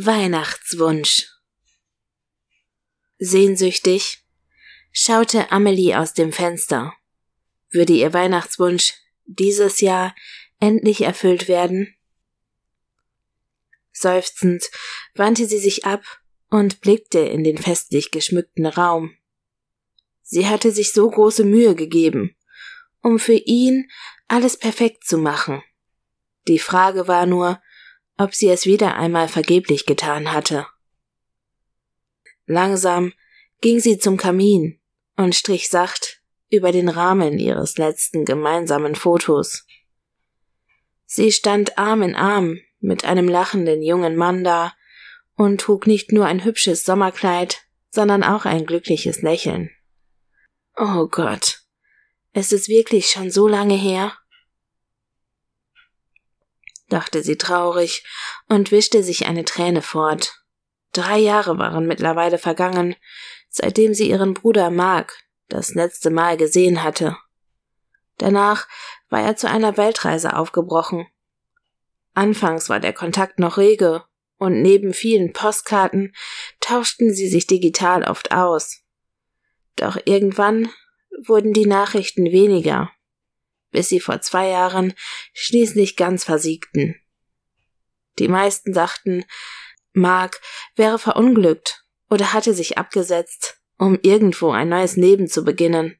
Weihnachtswunsch. Sehnsüchtig schaute Amelie aus dem Fenster. Würde ihr Weihnachtswunsch dieses Jahr endlich erfüllt werden? Seufzend wandte sie sich ab und blickte in den festlich geschmückten Raum. Sie hatte sich so große Mühe gegeben, um für ihn alles perfekt zu machen. Die Frage war nur, ob sie es wieder einmal vergeblich getan hatte. Langsam ging sie zum Kamin und strich sacht über den Rahmen ihres letzten gemeinsamen Fotos. Sie stand Arm in Arm mit einem lachenden jungen Mann da und trug nicht nur ein hübsches Sommerkleid, sondern auch ein glückliches Lächeln. Oh Gott, ist es wirklich schon so lange her? Dachte sie traurig und wischte sich eine Träne fort. Drei Jahre waren mittlerweile vergangen, seitdem sie ihren Bruder Mark das letzte Mal gesehen hatte. Danach war er zu einer Weltreise aufgebrochen. Anfangs war der Kontakt noch rege, und neben vielen Postkarten tauschten sie sich digital oft aus. Doch irgendwann wurden die Nachrichten weniger bis sie vor zwei Jahren schließlich ganz versiegten. Die meisten dachten, Mark wäre verunglückt oder hatte sich abgesetzt, um irgendwo ein neues Leben zu beginnen.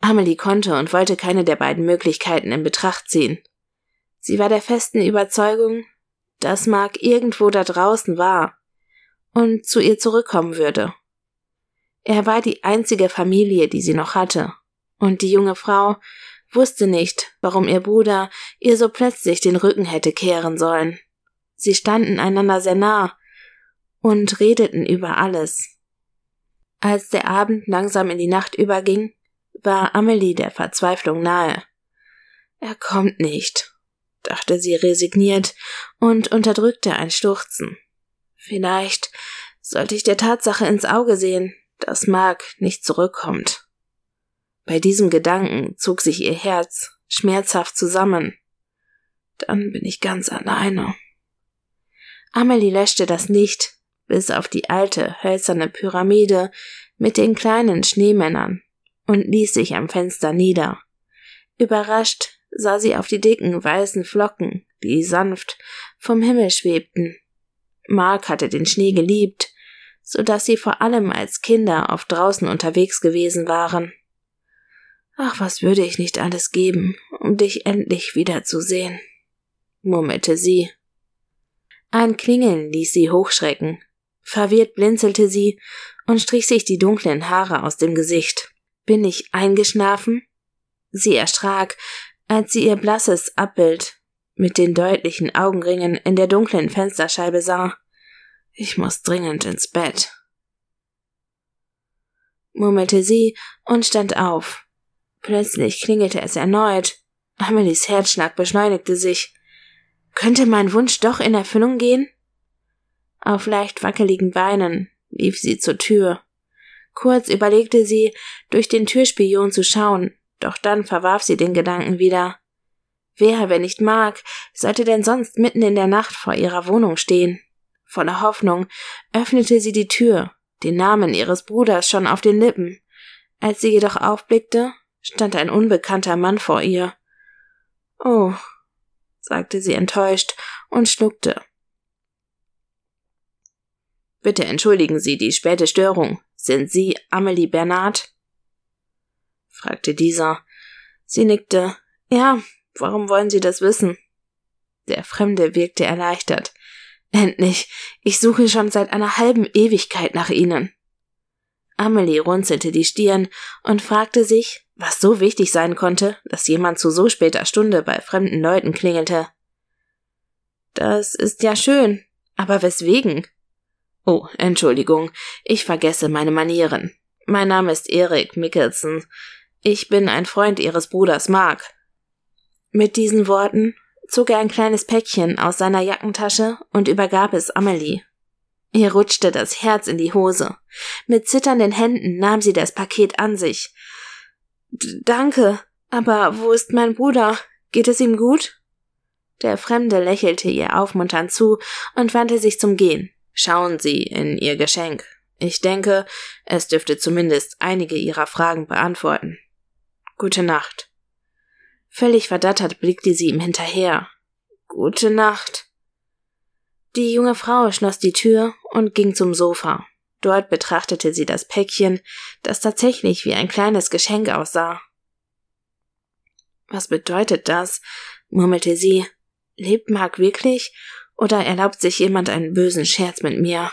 Amelie konnte und wollte keine der beiden Möglichkeiten in Betracht ziehen. Sie war der festen Überzeugung, dass Mark irgendwo da draußen war und zu ihr zurückkommen würde. Er war die einzige Familie, die sie noch hatte, und die junge Frau wusste nicht, warum ihr Bruder ihr so plötzlich den Rücken hätte kehren sollen. Sie standen einander sehr nah und redeten über alles. Als der Abend langsam in die Nacht überging, war Amelie der Verzweiflung nahe. Er kommt nicht, dachte sie resigniert und unterdrückte ein Stuchzen. Vielleicht sollte ich der Tatsache ins Auge sehen, dass Mark nicht zurückkommt. Bei diesem Gedanken zog sich ihr Herz schmerzhaft zusammen. Dann bin ich ganz alleine. Amelie löschte das Licht bis auf die alte, hölzerne Pyramide mit den kleinen Schneemännern und ließ sich am Fenster nieder. Überrascht sah sie auf die dicken weißen Flocken, die sanft vom Himmel schwebten. Mark hatte den Schnee geliebt, so dass sie vor allem als Kinder oft draußen unterwegs gewesen waren. Ach, was würde ich nicht alles geben, um dich endlich wiederzusehen, murmelte sie. Ein Klingeln ließ sie hochschrecken. Verwirrt blinzelte sie und strich sich die dunklen Haare aus dem Gesicht. Bin ich eingeschlafen? Sie erschrak, als sie ihr blasses Abbild mit den deutlichen Augenringen in der dunklen Fensterscheibe sah. Ich muss dringend ins Bett, murmelte sie und stand auf. Plötzlich klingelte es erneut. Amelies Herzschlag beschleunigte sich. Könnte mein Wunsch doch in Erfüllung gehen? Auf leicht wackeligen Beinen lief sie zur Tür. Kurz überlegte sie, durch den Türspion zu schauen, doch dann verwarf sie den Gedanken wieder. Wer, wenn nicht Mark, sollte denn sonst mitten in der Nacht vor ihrer Wohnung stehen? Voller Hoffnung öffnete sie die Tür, den Namen ihres Bruders schon auf den Lippen. Als sie jedoch aufblickte, stand ein unbekannter Mann vor ihr. Oh, sagte sie enttäuscht und schluckte. Bitte entschuldigen Sie die späte Störung. Sind Sie Amelie Bernard? fragte dieser. Sie nickte. Ja, warum wollen Sie das wissen? Der Fremde wirkte erleichtert. Endlich, ich suche schon seit einer halben Ewigkeit nach Ihnen. Amelie runzelte die Stirn und fragte sich, was so wichtig sein konnte, dass jemand zu so später Stunde bei fremden Leuten klingelte. Das ist ja schön, aber weswegen? Oh, Entschuldigung, ich vergesse meine Manieren. Mein Name ist Erik Mickelson. Ich bin ein Freund Ihres Bruders Mark. Mit diesen Worten zog er ein kleines Päckchen aus seiner Jackentasche und übergab es Amelie. Ihr rutschte das Herz in die Hose. Mit zitternden Händen nahm sie das Paket an sich. Danke, aber wo ist mein Bruder? Geht es ihm gut? Der Fremde lächelte ihr aufmunternd zu und wandte sich zum Gehen. Schauen Sie in Ihr Geschenk. Ich denke, es dürfte zumindest einige Ihrer Fragen beantworten. Gute Nacht. Völlig verdattert blickte sie ihm hinterher. Gute Nacht. Die junge Frau schloss die Tür und ging zum Sofa. Dort betrachtete sie das Päckchen, das tatsächlich wie ein kleines Geschenk aussah. Was bedeutet das? murmelte sie. Lebt Mark wirklich? Oder erlaubt sich jemand einen bösen Scherz mit mir?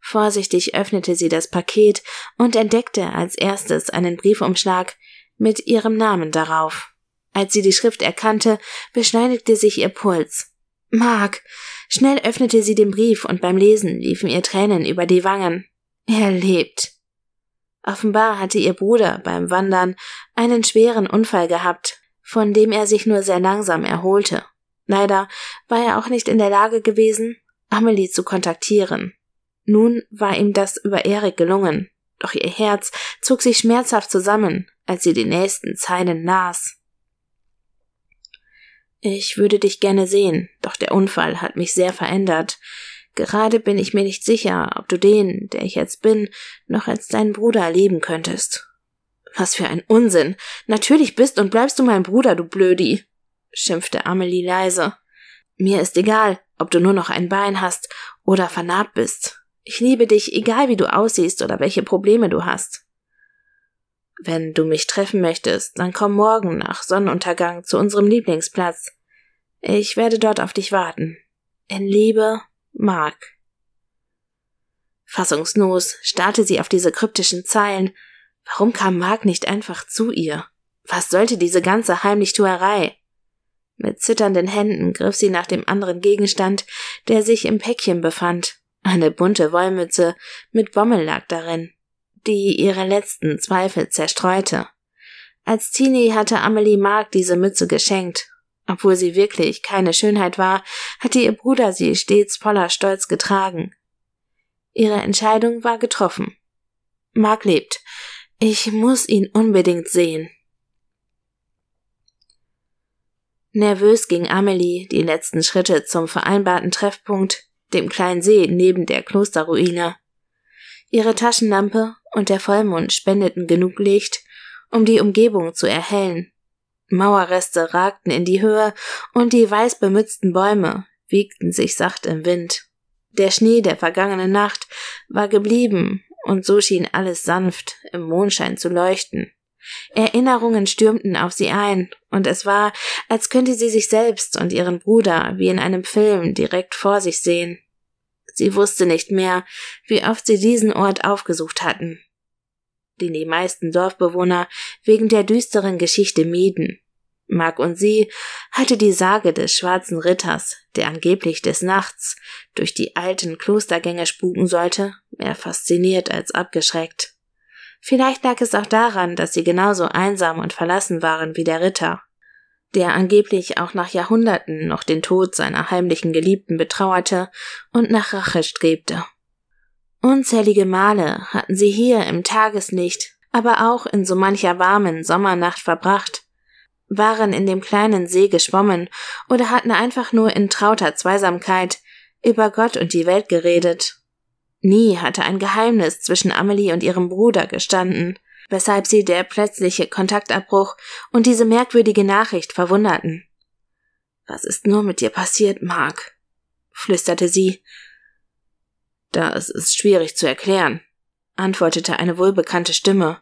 Vorsichtig öffnete sie das Paket und entdeckte als erstes einen Briefumschlag mit ihrem Namen darauf. Als sie die Schrift erkannte, beschleunigte sich ihr Puls. Mark! Schnell öffnete sie den Brief und beim Lesen liefen ihr Tränen über die Wangen. Er lebt. Offenbar hatte ihr Bruder beim Wandern einen schweren Unfall gehabt, von dem er sich nur sehr langsam erholte. Leider war er auch nicht in der Lage gewesen, Amelie zu kontaktieren. Nun war ihm das über Erik gelungen, doch ihr Herz zog sich schmerzhaft zusammen, als sie die nächsten Zeilen las. Ich würde dich gerne sehen, doch der Unfall hat mich sehr verändert. Gerade bin ich mir nicht sicher, ob du den, der ich jetzt bin, noch als deinen Bruder erleben könntest. Was für ein Unsinn. Natürlich bist und bleibst du mein Bruder, du Blödi, schimpfte Amelie leise. Mir ist egal, ob du nur noch ein Bein hast oder vernarbt bist. Ich liebe dich, egal wie du aussiehst oder welche Probleme du hast. Wenn du mich treffen möchtest, dann komm morgen nach Sonnenuntergang zu unserem Lieblingsplatz. Ich werde dort auf dich warten. In Liebe, Mark. Fassungslos starrte sie auf diese kryptischen Zeilen. Warum kam Mark nicht einfach zu ihr? Was sollte diese ganze Heimlichtuerei? Mit zitternden Händen griff sie nach dem anderen Gegenstand, der sich im Päckchen befand. Eine bunte Wollmütze mit Bommel lag darin, die ihre letzten Zweifel zerstreute. Als Teenie hatte Amelie Mark diese Mütze geschenkt. Obwohl sie wirklich keine Schönheit war, hatte ihr Bruder sie stets voller Stolz getragen. Ihre Entscheidung war getroffen. Mark lebt. Ich muss ihn unbedingt sehen. Nervös ging Amelie die letzten Schritte zum vereinbarten Treffpunkt dem kleinen See neben der Klosterruine. Ihre Taschenlampe und der Vollmond spendeten genug Licht, um die Umgebung zu erhellen. Mauerreste ragten in die Höhe und die weiß bemützten Bäume wiegten sich sacht im Wind. Der Schnee der vergangenen Nacht war geblieben und so schien alles sanft im Mondschein zu leuchten. Erinnerungen stürmten auf sie ein, und es war, als könnte sie sich selbst und ihren Bruder wie in einem Film direkt vor sich sehen. Sie wusste nicht mehr, wie oft sie diesen Ort aufgesucht hatten, den die meisten Dorfbewohner wegen der düsteren Geschichte mieden. Mark und sie hatte die Sage des schwarzen Ritters, der angeblich des Nachts durch die alten Klostergänge spuken sollte, mehr fasziniert als abgeschreckt. Vielleicht lag es auch daran, dass sie genauso einsam und verlassen waren wie der Ritter, der angeblich auch nach Jahrhunderten noch den Tod seiner heimlichen Geliebten betrauerte und nach Rache strebte. Unzählige Male hatten sie hier im Tageslicht, aber auch in so mancher warmen Sommernacht verbracht, waren in dem kleinen See geschwommen oder hatten einfach nur in trauter Zweisamkeit über Gott und die Welt geredet Nie hatte ein Geheimnis zwischen Amelie und ihrem Bruder gestanden, weshalb sie der plötzliche Kontaktabbruch und diese merkwürdige Nachricht verwunderten. Was ist nur mit dir passiert, Mark? flüsterte sie. Das ist schwierig zu erklären, antwortete eine wohlbekannte Stimme.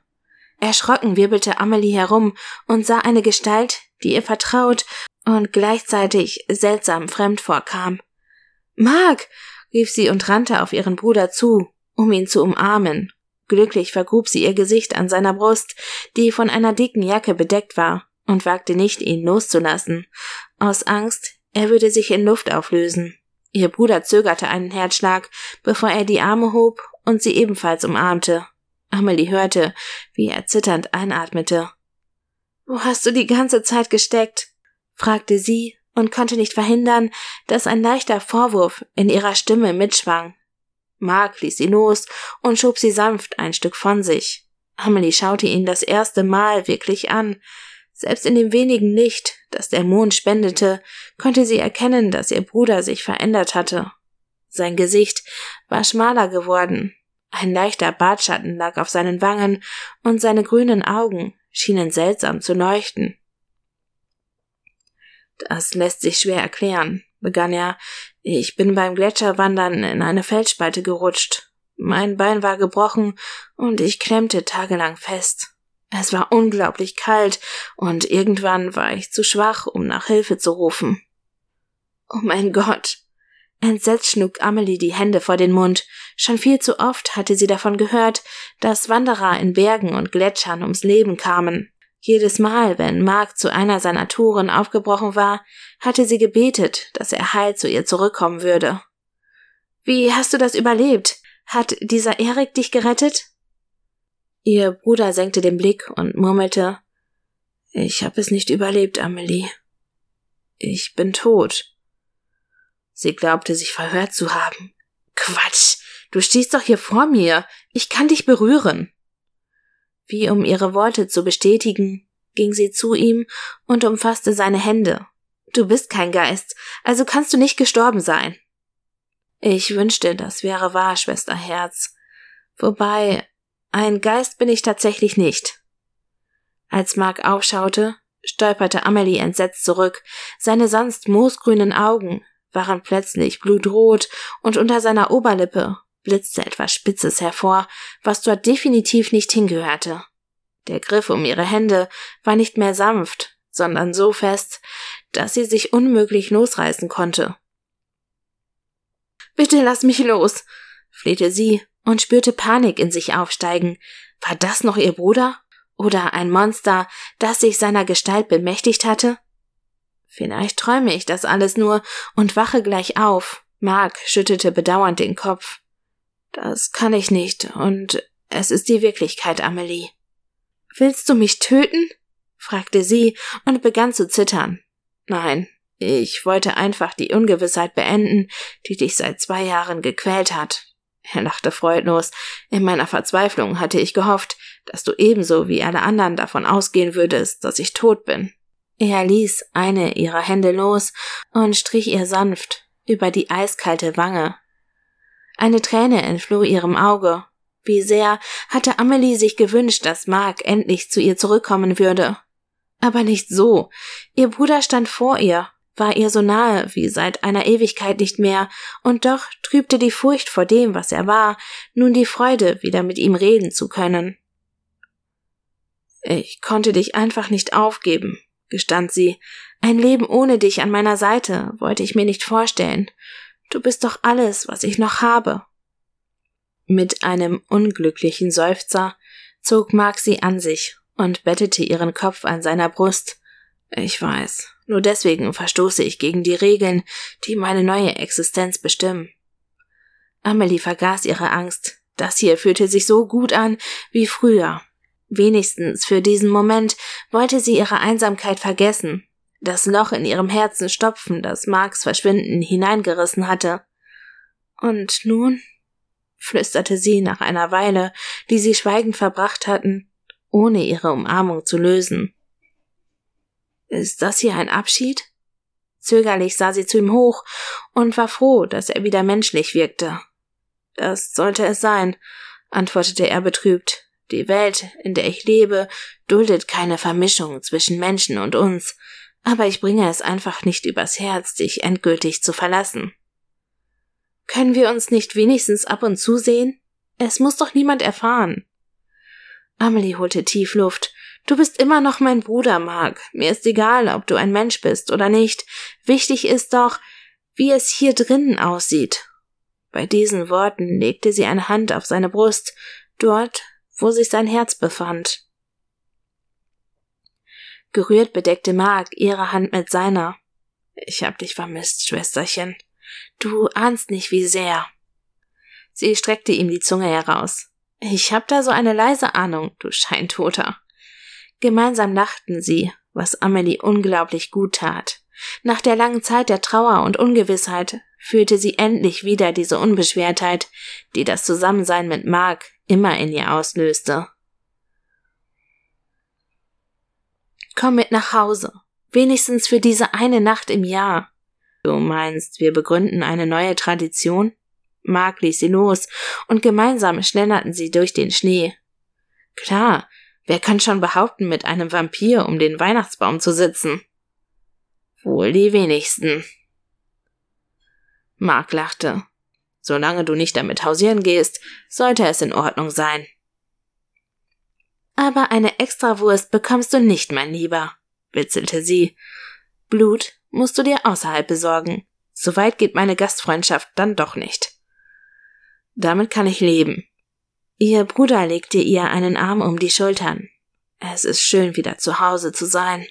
Erschrocken wirbelte Amelie herum und sah eine Gestalt, die ihr vertraut und gleichzeitig seltsam fremd vorkam. Mark, rief sie und rannte auf ihren Bruder zu, um ihn zu umarmen. Glücklich vergrub sie ihr Gesicht an seiner Brust, die von einer dicken Jacke bedeckt war, und wagte nicht, ihn loszulassen, aus Angst, er würde sich in Luft auflösen. Ihr Bruder zögerte einen Herzschlag, bevor er die Arme hob und sie ebenfalls umarmte. Amelie hörte, wie er zitternd einatmete. Wo hast du die ganze Zeit gesteckt? fragte sie und konnte nicht verhindern, dass ein leichter Vorwurf in ihrer Stimme mitschwang. Mark ließ sie los und schob sie sanft ein Stück von sich. Amelie schaute ihn das erste Mal wirklich an. Selbst in dem wenigen Licht, das der Mond spendete, konnte sie erkennen, dass ihr Bruder sich verändert hatte. Sein Gesicht war schmaler geworden, ein leichter Bartschatten lag auf seinen Wangen, und seine grünen Augen schienen seltsam zu leuchten. Das lässt sich schwer erklären, begann er. Ich bin beim Gletscherwandern in eine Felsspalte gerutscht. Mein Bein war gebrochen und ich klemmte tagelang fest. Es war unglaublich kalt und irgendwann war ich zu schwach, um nach Hilfe zu rufen. Oh mein Gott! Entsetzt schlug Amelie die Hände vor den Mund. Schon viel zu oft hatte sie davon gehört, dass Wanderer in Bergen und Gletschern ums Leben kamen. Jedes Mal, wenn Mark zu einer seiner Touren aufgebrochen war, hatte sie gebetet, dass er heil zu ihr zurückkommen würde. Wie hast du das überlebt? Hat dieser Erik dich gerettet? Ihr Bruder senkte den Blick und murmelte Ich hab es nicht überlebt, Amelie. Ich bin tot. Sie glaubte, sich verhört zu haben. Quatsch, du stehst doch hier vor mir. Ich kann dich berühren. Wie um ihre Worte zu bestätigen, ging sie zu ihm und umfasste seine Hände. Du bist kein Geist, also kannst du nicht gestorben sein. Ich wünschte, das wäre wahr, Schwester Herz. Wobei, ein Geist bin ich tatsächlich nicht. Als Mark aufschaute, stolperte Amelie entsetzt zurück. Seine sonst moosgrünen Augen waren plötzlich blutrot und unter seiner Oberlippe blitzte etwas Spitzes hervor, was dort definitiv nicht hingehörte. Der Griff um ihre Hände war nicht mehr sanft, sondern so fest, dass sie sich unmöglich losreißen konnte. Bitte lass mich los, flehte sie und spürte Panik in sich aufsteigen. War das noch ihr Bruder? Oder ein Monster, das sich seiner Gestalt bemächtigt hatte? Vielleicht träume ich das alles nur und wache gleich auf. Mark schüttelte bedauernd den Kopf. Das kann ich nicht, und es ist die Wirklichkeit, Amelie. Willst du mich töten? fragte sie und begann zu zittern. Nein, ich wollte einfach die Ungewissheit beenden, die dich seit zwei Jahren gequält hat. Er lachte freudlos. In meiner Verzweiflung hatte ich gehofft, dass du ebenso wie alle anderen davon ausgehen würdest, dass ich tot bin. Er ließ eine ihrer Hände los und strich ihr sanft über die eiskalte Wange. Eine Träne entfloh ihrem Auge. Wie sehr hatte Amelie sich gewünscht, dass Mark endlich zu ihr zurückkommen würde. Aber nicht so. Ihr Bruder stand vor ihr, war ihr so nahe wie seit einer Ewigkeit nicht mehr, und doch trübte die Furcht vor dem, was er war, nun die Freude, wieder mit ihm reden zu können. Ich konnte dich einfach nicht aufgeben, gestand sie. Ein Leben ohne dich an meiner Seite wollte ich mir nicht vorstellen. Du bist doch alles, was ich noch habe. Mit einem unglücklichen Seufzer zog Mark sie an sich und bettete ihren Kopf an seiner Brust. Ich weiß, nur deswegen verstoße ich gegen die Regeln, die meine neue Existenz bestimmen. Amelie vergaß ihre Angst. Das hier fühlte sich so gut an wie früher. Wenigstens für diesen Moment wollte sie ihre Einsamkeit vergessen, das Loch in ihrem Herzen stopfen, das Marks Verschwinden hineingerissen hatte. Und nun? flüsterte sie nach einer Weile, die sie schweigend verbracht hatten, ohne ihre Umarmung zu lösen. Ist das hier ein Abschied? Zögerlich sah sie zu ihm hoch und war froh, dass er wieder menschlich wirkte. Das sollte es sein, antwortete er betrübt. Die Welt, in der ich lebe, duldet keine Vermischung zwischen Menschen und uns, aber ich bringe es einfach nicht übers Herz, dich endgültig zu verlassen. Können wir uns nicht wenigstens ab und zu sehen? Es muss doch niemand erfahren. Amelie holte tief Luft Du bist immer noch mein Bruder, Mark. Mir ist egal, ob du ein Mensch bist oder nicht. Wichtig ist doch, wie es hier drinnen aussieht. Bei diesen Worten legte sie eine Hand auf seine Brust, dort, wo sich sein Herz befand. Gerührt bedeckte Mark ihre Hand mit seiner. Ich hab dich vermisst, Schwesterchen. Du ahnst nicht, wie sehr. Sie streckte ihm die Zunge heraus. Ich hab da so eine leise Ahnung, du Scheintoter. Gemeinsam lachten sie, was Amelie unglaublich gut tat. Nach der langen Zeit der Trauer und Ungewissheit fühlte sie endlich wieder diese Unbeschwertheit, die das Zusammensein mit Mark immer in ihr auslöste. Komm mit nach Hause. Wenigstens für diese eine Nacht im Jahr. Du meinst, wir begründen eine neue Tradition? Mark ließ sie los, und gemeinsam schlenderten sie durch den Schnee. Klar, wer kann schon behaupten, mit einem Vampir um den Weihnachtsbaum zu sitzen? Wohl die wenigsten. Mark lachte. Solange du nicht damit hausieren gehst, sollte es in Ordnung sein. Aber eine Extrawurst bekommst du nicht, mein Lieber, witzelte sie. Blut musst du dir außerhalb besorgen. Soweit geht meine Gastfreundschaft dann doch nicht. Damit kann ich leben. Ihr Bruder legte ihr einen Arm um die Schultern. Es ist schön, wieder zu Hause zu sein.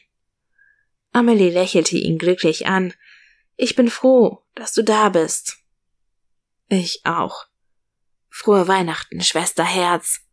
Amelie lächelte ihn glücklich an. Ich bin froh, dass du da bist. Ich auch. Frohe Weihnachten, Schwester Herz.